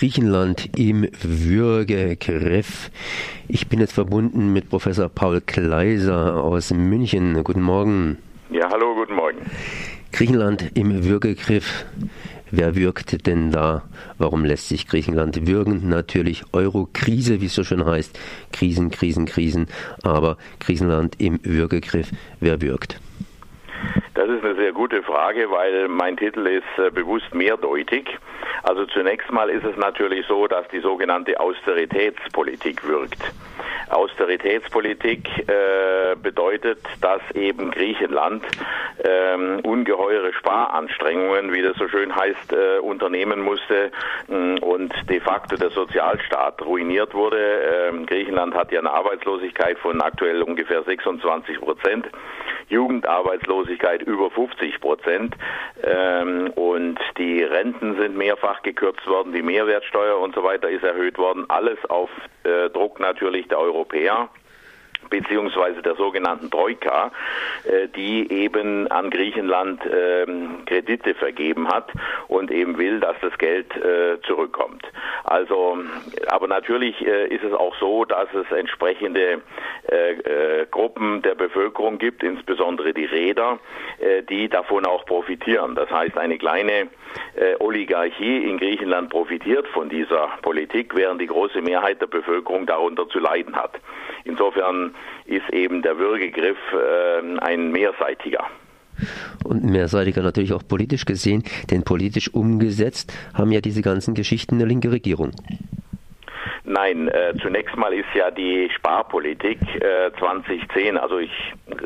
Griechenland im Würgegriff. Ich bin jetzt verbunden mit Professor Paul Kleiser aus München. Guten Morgen. Ja, hallo, guten Morgen. Griechenland im Würgegriff. Wer wirkt denn da? Warum lässt sich Griechenland würgen? Natürlich Euro-Krise, wie es so schön heißt. Krisen, Krisen, Krisen. Aber Griechenland im Würgegriff. Wer wirkt? Das ist eine sehr gute Frage, weil mein Titel ist äh, bewusst mehrdeutig. Also zunächst mal ist es natürlich so, dass die sogenannte Austeritätspolitik wirkt. Austeritätspolitik äh, bedeutet, dass eben Griechenland ähm, ungeheure Sparanstrengungen, wie das so schön heißt, äh, unternehmen musste mh, und de facto der Sozialstaat ruiniert wurde. Ähm, Griechenland hat ja eine Arbeitslosigkeit von aktuell ungefähr 26 Prozent. Jugendarbeitslosigkeit über 50 Prozent ähm, und die Renten sind mehrfach gekürzt worden, die Mehrwertsteuer und so weiter ist erhöht worden, alles auf äh, Druck natürlich der OPR beziehungsweise der sogenannten Troika, äh, die eben an Griechenland ähm, Kredite vergeben hat und eben will, dass das Geld äh, zurückkommt. Also, aber natürlich äh, ist es auch so, dass es entsprechende Gruppen der Bevölkerung gibt, insbesondere die Räder, die davon auch profitieren. Das heißt, eine kleine Oligarchie in Griechenland profitiert von dieser Politik, während die große Mehrheit der Bevölkerung darunter zu leiden hat. Insofern ist eben der Würgegriff äh, ein mehrseitiger. Und mehrseitiger natürlich auch politisch gesehen, denn politisch umgesetzt haben ja diese ganzen Geschichten eine linke Regierung. Nein, äh, zunächst mal ist ja die Sparpolitik äh, 2010, also ich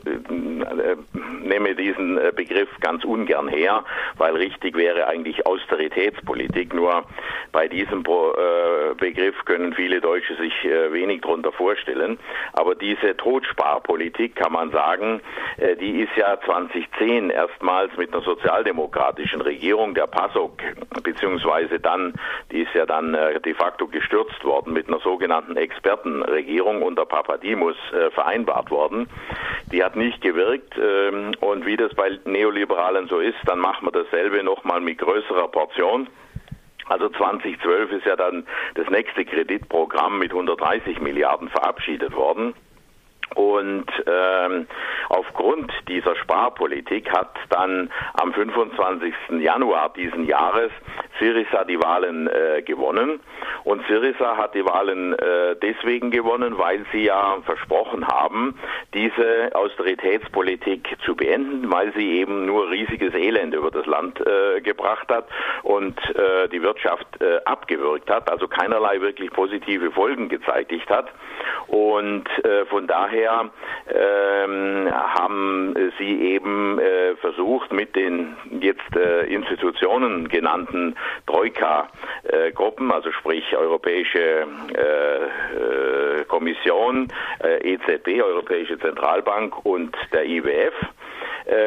äh, nehme diesen äh, Begriff ganz ungern her, weil richtig wäre eigentlich Austeritätspolitik. Nur bei diesem Pro, äh, Begriff können viele Deutsche sich äh, wenig darunter vorstellen. Aber diese Totsparpolitik kann man sagen, die ist ja 2010 erstmals mit einer sozialdemokratischen Regierung, der PASOK, beziehungsweise dann, die ist ja dann de facto gestürzt worden mit einer sogenannten Expertenregierung unter Papadimos äh, vereinbart worden. Die hat nicht gewirkt ähm, und wie das bei Neoliberalen so ist, dann machen wir dasselbe nochmal mit größerer Portion. Also 2012 ist ja dann das nächste Kreditprogramm mit 130 Milliarden verabschiedet worden. Und ähm, aufgrund dieser Sparpolitik hat dann am 25. Januar diesen Jahres Syriza die Wahlen äh, gewonnen. Und Syriza hat die Wahlen äh, deswegen gewonnen, weil sie ja versprochen haben, diese Austeritätspolitik zu beenden, weil sie eben nur riesiges Elend über das Land äh, gebracht hat und äh, die Wirtschaft äh, abgewürgt hat, also keinerlei wirklich positive Folgen gezeitigt hat. Und äh, von daher ähm, haben sie eben äh, versucht, mit den jetzt äh, Institutionen genannten Troika-Gruppen, also sprich Europäische äh, äh, Kommission, äh, EZB, Europäische Zentralbank und der IWF,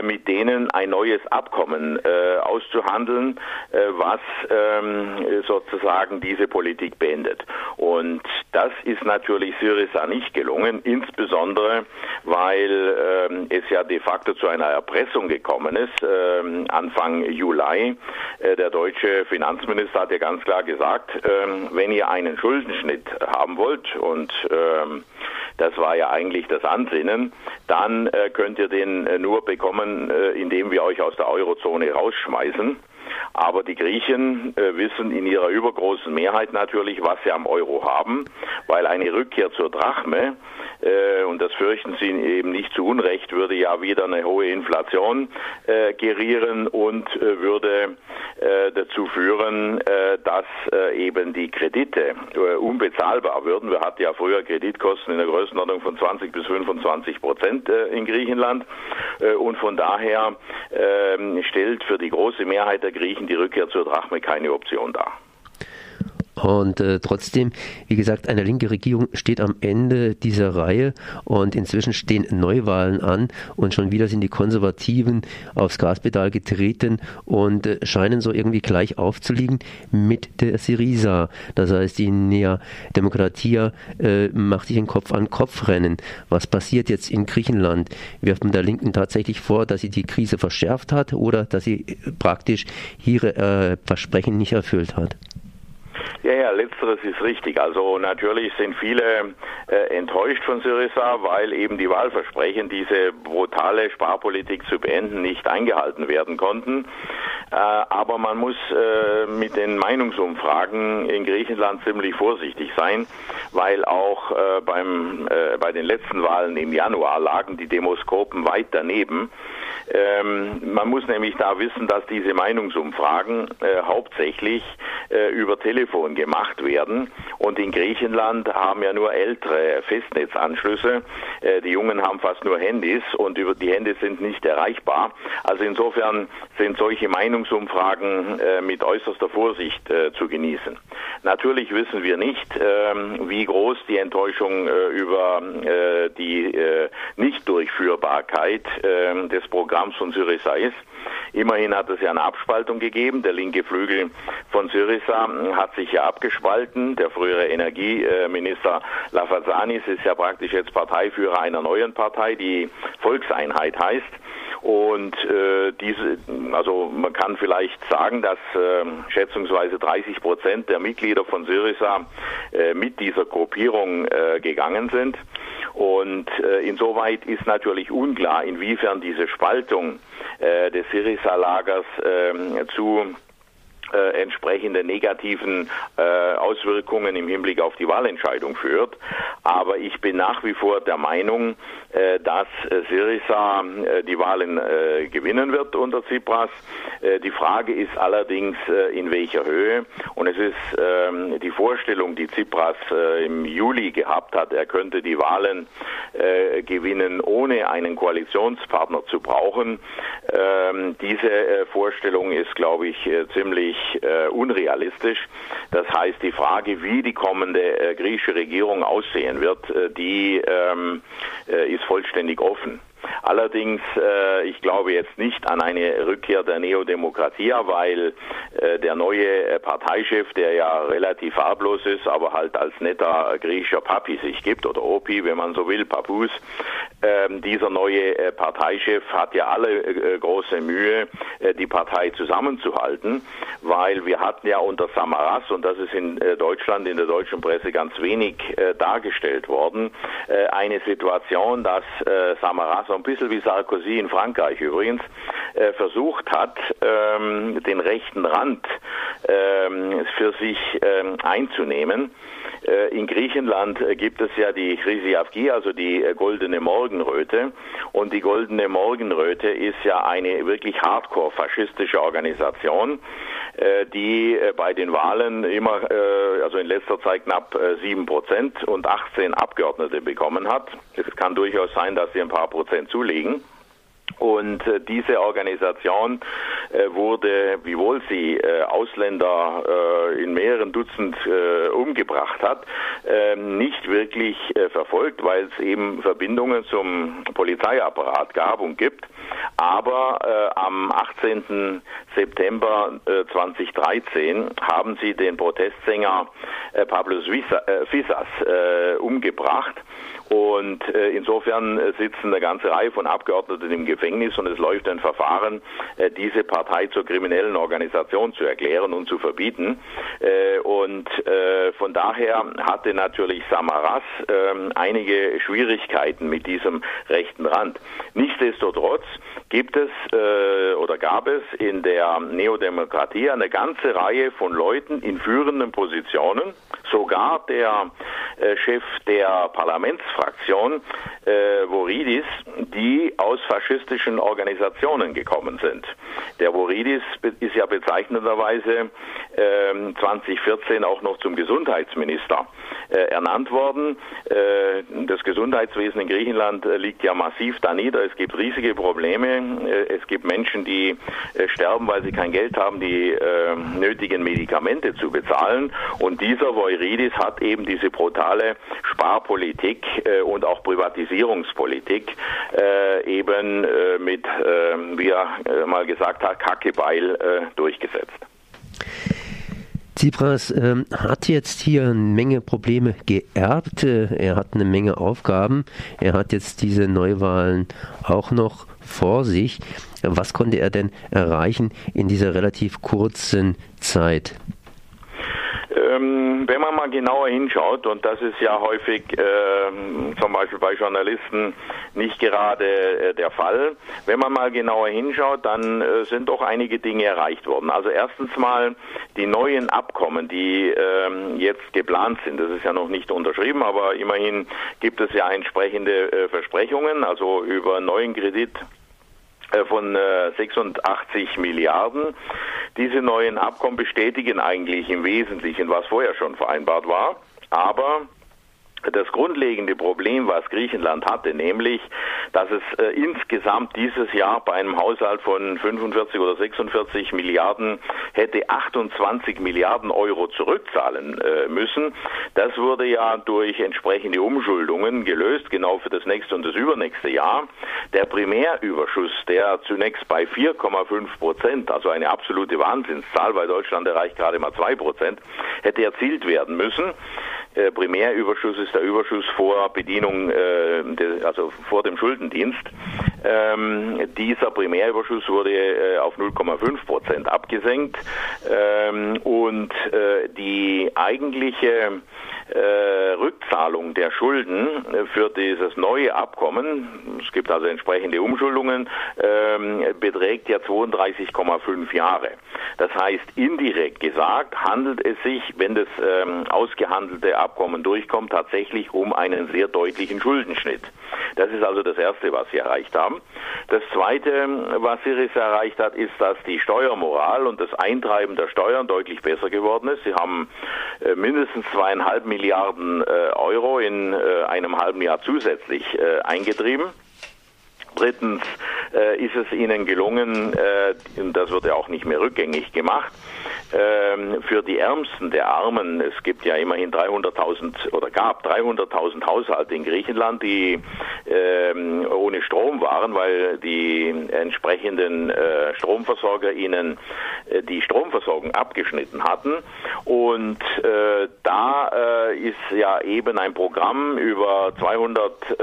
mit denen ein neues Abkommen äh, auszuhandeln, äh, was ähm, sozusagen diese Politik beendet. Und das ist natürlich Syriza nicht gelungen, insbesondere weil ähm, es ja de facto zu einer Erpressung gekommen ist. Ähm, Anfang Juli, äh, der deutsche Finanzminister hat ja ganz klar gesagt, ähm, wenn ihr einen Schuldenschnitt haben wollt und ähm, das war ja eigentlich das Ansinnen, dann äh, könnt ihr den äh, nur bekommen, äh, indem wir euch aus der Eurozone rausschmeißen. Aber die Griechen äh, wissen in ihrer übergroßen Mehrheit natürlich, was sie am Euro haben, weil eine Rückkehr zur Drachme, äh, und das fürchten sie eben nicht zu Unrecht, würde ja wieder eine hohe Inflation äh, gerieren und äh, würde äh, dazu führen, äh, dass eben die Kredite unbezahlbar würden. Wir hatten ja früher Kreditkosten in der Größenordnung von 20 bis 25 Prozent in Griechenland und von daher ähm, stellt für die große Mehrheit der Griechen die Rückkehr zur Drachme keine Option dar. Und äh, trotzdem, wie gesagt, eine linke Regierung steht am Ende dieser Reihe und inzwischen stehen Neuwahlen an und schon wieder sind die Konservativen aufs Gaspedal getreten und äh, scheinen so irgendwie gleich aufzuliegen mit der Syriza. Das heißt, die Nea Demokratia äh, macht sich ein Kopf an Kopf rennen. Was passiert jetzt in Griechenland? Wirft man der Linken tatsächlich vor, dass sie die Krise verschärft hat oder dass sie praktisch ihre äh, Versprechen nicht erfüllt hat? Ja, ja, letzteres ist richtig. Also natürlich sind viele äh, enttäuscht von Syriza, weil eben die Wahlversprechen, diese brutale Sparpolitik zu beenden, nicht eingehalten werden konnten. Äh, aber man muss äh, mit den Meinungsumfragen in Griechenland ziemlich vorsichtig sein, weil auch äh, beim, äh, bei den letzten Wahlen im Januar lagen die Demoskopen weit daneben. Ähm, man muss nämlich da wissen, dass diese Meinungsumfragen äh, hauptsächlich äh, über Telefon gemacht werden. Und in Griechenland haben ja nur ältere Festnetzanschlüsse. Äh, die Jungen haben fast nur Handys und über die Handys sind nicht erreichbar. Also insofern sind solche Meinungsumfragen äh, mit äußerster Vorsicht äh, zu genießen. Natürlich wissen wir nicht, ähm, wie groß die Enttäuschung äh, über äh, die Nichtdurchführbarkeit ähm, des Programms von Syriza ist. Immerhin hat es ja eine Abspaltung gegeben. Der linke Flügel von Syriza hat sich ja abgespalten. Der frühere Energieminister Lafazanis ist ja praktisch jetzt Parteiführer einer neuen Partei, die Volkseinheit heißt. Und äh, diese, also man kann vielleicht sagen, dass äh, schätzungsweise 30 Prozent der Mitglieder von Syriza äh, mit dieser Gruppierung äh, gegangen sind. Und äh, insoweit ist natürlich unklar, inwiefern diese Spaltung äh, des Syriza-Lagers äh, zu äh, entsprechende negativen äh, Auswirkungen im Hinblick auf die Wahlentscheidung führt. Aber ich bin nach wie vor der Meinung, äh, dass äh, Syriza äh, die Wahlen gewinnen wird unter Tsipras. die Frage ist allerdings, in welcher Höhe. Und es ist ähm, die Vorstellung, die Tsipras im Juli gehabt hat, er könnte die Wahlen gewinnen, ohne einen Koalitionspartner zu brauchen. Ähm, diese Vorstellung ist, glaube ich, ziemlich unrealistisch. Das heißt, die Frage, wie die kommende griechische Regierung aussehen wird, äh, die ähm, äh, ist vollständig offen. Allerdings, äh, ich glaube jetzt nicht an eine Rückkehr der Neodemokratie, weil äh, der neue äh, Parteichef, der ja relativ farblos ist, aber halt als netter griechischer Papi sich gibt, oder Opi, wenn man so will, Papus, ähm, dieser neue äh, Parteichef hat ja alle äh, große Mühe, äh, die Partei zusammenzuhalten, weil wir hatten ja unter Samaras, und das ist in Deutschland, in der deutschen Presse ganz wenig dargestellt worden, eine Situation, dass Samaras ein bisschen wie Sarkozy in Frankreich übrigens, äh, versucht hat, ähm, den rechten Rand ähm, für sich ähm, einzunehmen. Äh, in Griechenland gibt es ja die Chrysiavgi, also die äh, goldene Morgenröte. Und die goldene Morgenröte ist ja eine wirklich hardcore faschistische Organisation, äh, die bei den Wahlen immer, also in letzter Zeit knapp sieben Prozent und 18 Abgeordnete bekommen hat. Es kann durchaus sein, dass sie ein paar Prozent zulegen. Und äh, diese Organisation äh, wurde, wiewohl sie äh, Ausländer in mehreren Dutzend umgebracht hat, ähm, nicht wirklich verfolgt, weil es eben Verbindungen zum Polizeiapparat gab und gibt. Aber am 18. September 2013 haben sie den Protestsänger Pablo Fisas umgebracht. Und insofern sitzen eine ganze Reihe von Abgeordneten im Gefängnis und es läuft ein Verfahren, äh, diese Partei zur kriminellen Organisation zu erklären und zu verbieten. Äh, und äh, von daher hatte natürlich Samaras ähm, einige Schwierigkeiten mit diesem rechten Rand. Nichtsdestotrotz gibt es oder gab es in der Neodemokratie eine ganze Reihe von Leuten in führenden Positionen, sogar der Chef der Parlamentsfraktion, Voridis, die aus faschistischen Organisationen gekommen sind. Der Voridis ist ja bezeichnenderweise äh, 2014 auch noch zum Gesundheitsminister äh, ernannt worden. Äh, das Gesundheitswesen in Griechenland äh, liegt ja massiv da nieder. Es gibt riesige Probleme. Äh, es gibt Menschen, die äh, sterben, weil sie kein Geld haben, die nötigen Medikamente zu bezahlen. Und dieser Voiridis hat eben diese brutale Sparpolitik und auch Privatisierungspolitik eben äh, mit, äh, wie er äh, mal gesagt hat, Kackebeil äh, durchgesetzt. Tsipras ähm, hat jetzt hier eine Menge Probleme geerbt. Er hat eine Menge Aufgaben. Er hat jetzt diese Neuwahlen auch noch vor sich. Was konnte er denn erreichen in dieser relativ kurzen Zeit? Ähm, wenn man mal genauer hinschaut, und das ist ja häufig äh, zum Beispiel bei Journalisten nicht gerade äh, der Fall, wenn man mal genauer hinschaut, dann äh, sind doch einige Dinge erreicht worden. Also erstens mal die neuen Abkommen, die ähm, jetzt geplant sind. Das ist ja noch nicht unterschrieben, aber immerhin gibt es ja entsprechende äh, Versprechungen, also über neuen Kredit von 86 äh, Milliarden. Diese neuen Abkommen bestätigen eigentlich im Wesentlichen, was vorher schon vereinbart war. Aber das grundlegende Problem, was Griechenland hatte, nämlich, dass es äh, insgesamt dieses Jahr bei einem Haushalt von 45 oder 46 Milliarden hätte 28 Milliarden Euro zurückzahlen äh, müssen. Das wurde ja durch entsprechende Umschuldungen gelöst, genau für das nächste und das übernächste Jahr. Der Primärüberschuss, der zunächst bei 4,5 Prozent, also eine absolute Wahnsinnszahl, weil Deutschland erreicht gerade mal 2 Prozent, hätte erzielt werden müssen. Äh, Primärüberschuss ist der Überschuss vor Bedienung, äh, also vor dem Schuldendienst. Ähm, dieser Primärüberschuss wurde äh, auf 0,5 Prozent abgesenkt ähm, und die eigentliche äh, Rückzahlung der Schulden äh, für dieses neue Abkommen, es gibt also entsprechende Umschuldungen, ähm, beträgt ja 32,5 Jahre. Das heißt, indirekt gesagt handelt es sich, wenn das ähm, ausgehandelte Abkommen durchkommt, tatsächlich um einen sehr deutlichen Schuldenschnitt. Das ist also das Erste, was Sie erreicht haben. Das Zweite, was Syriza erreicht hat, ist, dass die Steuermoral und das Eintreiben der Steuern deutlich besser geworden ist. Sie haben äh, mindestens zweieinhalb Milliarden äh, Euro in äh, einem halben Jahr zusätzlich eingetrieben. Drittens äh, ist es ihnen gelungen, äh, das wird ja auch nicht mehr rückgängig gemacht, äh, für die Ärmsten der Armen, es gibt ja immerhin 300.000 oder gab 300.000 Haushalte in Griechenland, die waren, weil die entsprechenden äh, Stromversorger ihnen äh, die Stromversorgung abgeschnitten hatten. Und äh, da ist ja eben ein Programm über 200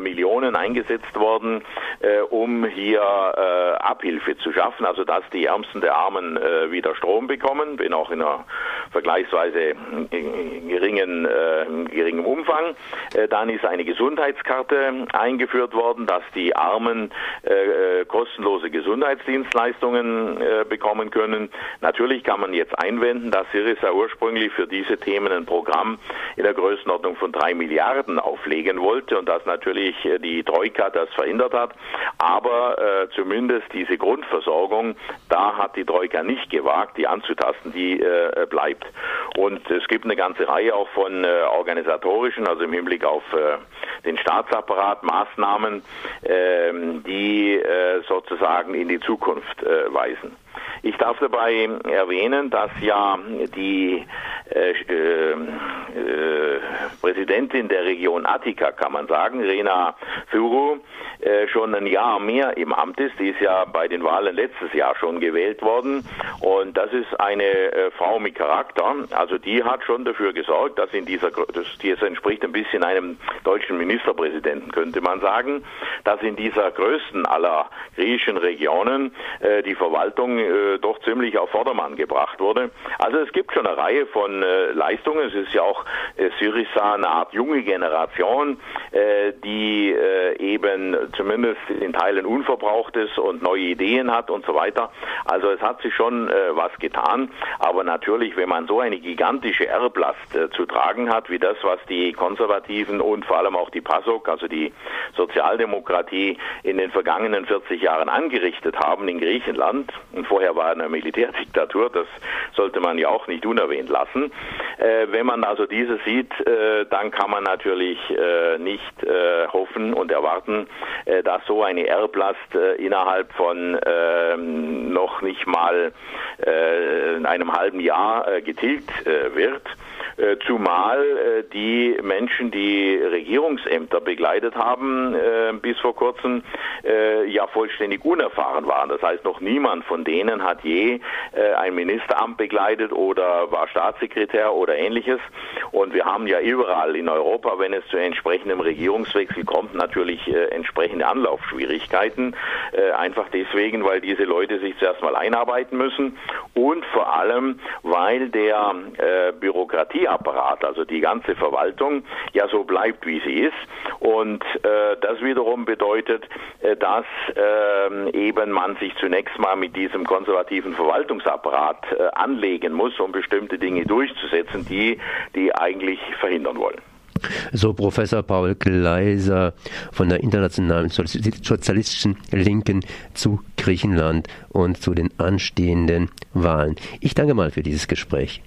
Millionen eingesetzt worden, äh, um hier äh, Abhilfe zu schaffen, also dass die Ärmsten der Armen äh, wieder Strom bekommen, wenn auch in einer vergleichsweise geringen, äh, geringem Umfang. Äh, dann ist eine Gesundheitskarte eingeführt worden, dass die Armen äh, kostenlose Gesundheitsdienstleistungen bekommen können. Natürlich kann man jetzt einwenden, dass Syriza ursprünglich für diese Themen ein Programm in der Größenordnung von drei Milliarden auflegen wollte und dass natürlich die Troika das verhindert hat. Aber äh, zumindest diese Grundversorgung, da hat die Troika nicht gewagt, die anzutasten, die äh, bleibt. Und es gibt eine ganze Reihe auch von äh, organisatorischen, also im Hinblick auf äh, den Staatsapparat, Maßnahmen, die äh, sozusagen in die Zukunft äh, weisen. Ich darf dabei erwähnen, dass ja die äh, äh, Präsidentin der Region Attika, kann man sagen, Rena Furu, äh, schon ein Jahr mehr im Amt ist. Die ist ja bei den Wahlen letztes Jahr schon gewählt worden. Und das ist eine äh, Frau mit Charakter. Also die hat schon dafür gesorgt, dass in dieser, das, die entspricht ein bisschen einem deutschen Ministerpräsidenten, könnte man sagen, dass in dieser größten aller griechischen Regionen äh, die Verwaltung äh, doch ziemlich auf Vordermann gebracht wurde. Also es gibt schon eine Reihe von äh, Leistungen. Es ist ja auch äh, Syriza eine Art junge Generation, äh, die äh, eben zumindest in Teilen unverbraucht ist und neue Ideen hat und so weiter. Also es hat sich schon was getan. Aber natürlich, wenn man so eine gigantische Erblast zu tragen hat, wie das, was die Konservativen und vor allem auch die PASOK, also die Sozialdemokratie, in den vergangenen 40 Jahren angerichtet haben in Griechenland, und vorher war eine Militärdiktatur, das sollte man ja auch nicht unerwähnt lassen. Wenn man also diese sieht, äh, dann kann man natürlich äh, nicht äh, hoffen und erwarten, dass so eine Erblast innerhalb von ähm, noch nicht mal einem halben Jahr getilgt wird. Äh, zumal äh, die Menschen, die Regierungsämter begleitet haben, äh, bis vor kurzem ja vollständig unerfahren waren. Das heißt, noch niemand von denen hat je ein Ministeramt begleitet oder war Staatssekretär oder ähnliches. Und wir haben ja überall in Europa, wenn es zu entsprechendem Regierungswechsel kommt, natürlich entsprechende Anlaufschwierigkeiten. Einfach deswegen, weil diese Leute sich zuerst mal einarbeiten müssen und vor allem, weil der Bürokratieapparat, also die ganze Verwaltung, ja so bleibt, wie sie ist. Und äh, das wiederum bedeutet, äh, dass äh, eben man sich zunächst mal mit diesem konservativen Verwaltungsapparat äh, anlegen muss, um bestimmte Dinge durchzusetzen, die die eigentlich verhindern wollen. So Professor Paul Gleiser von der internationalen sozialistischen Linken zu Griechenland und zu den anstehenden Wahlen. Ich danke mal für dieses Gespräch.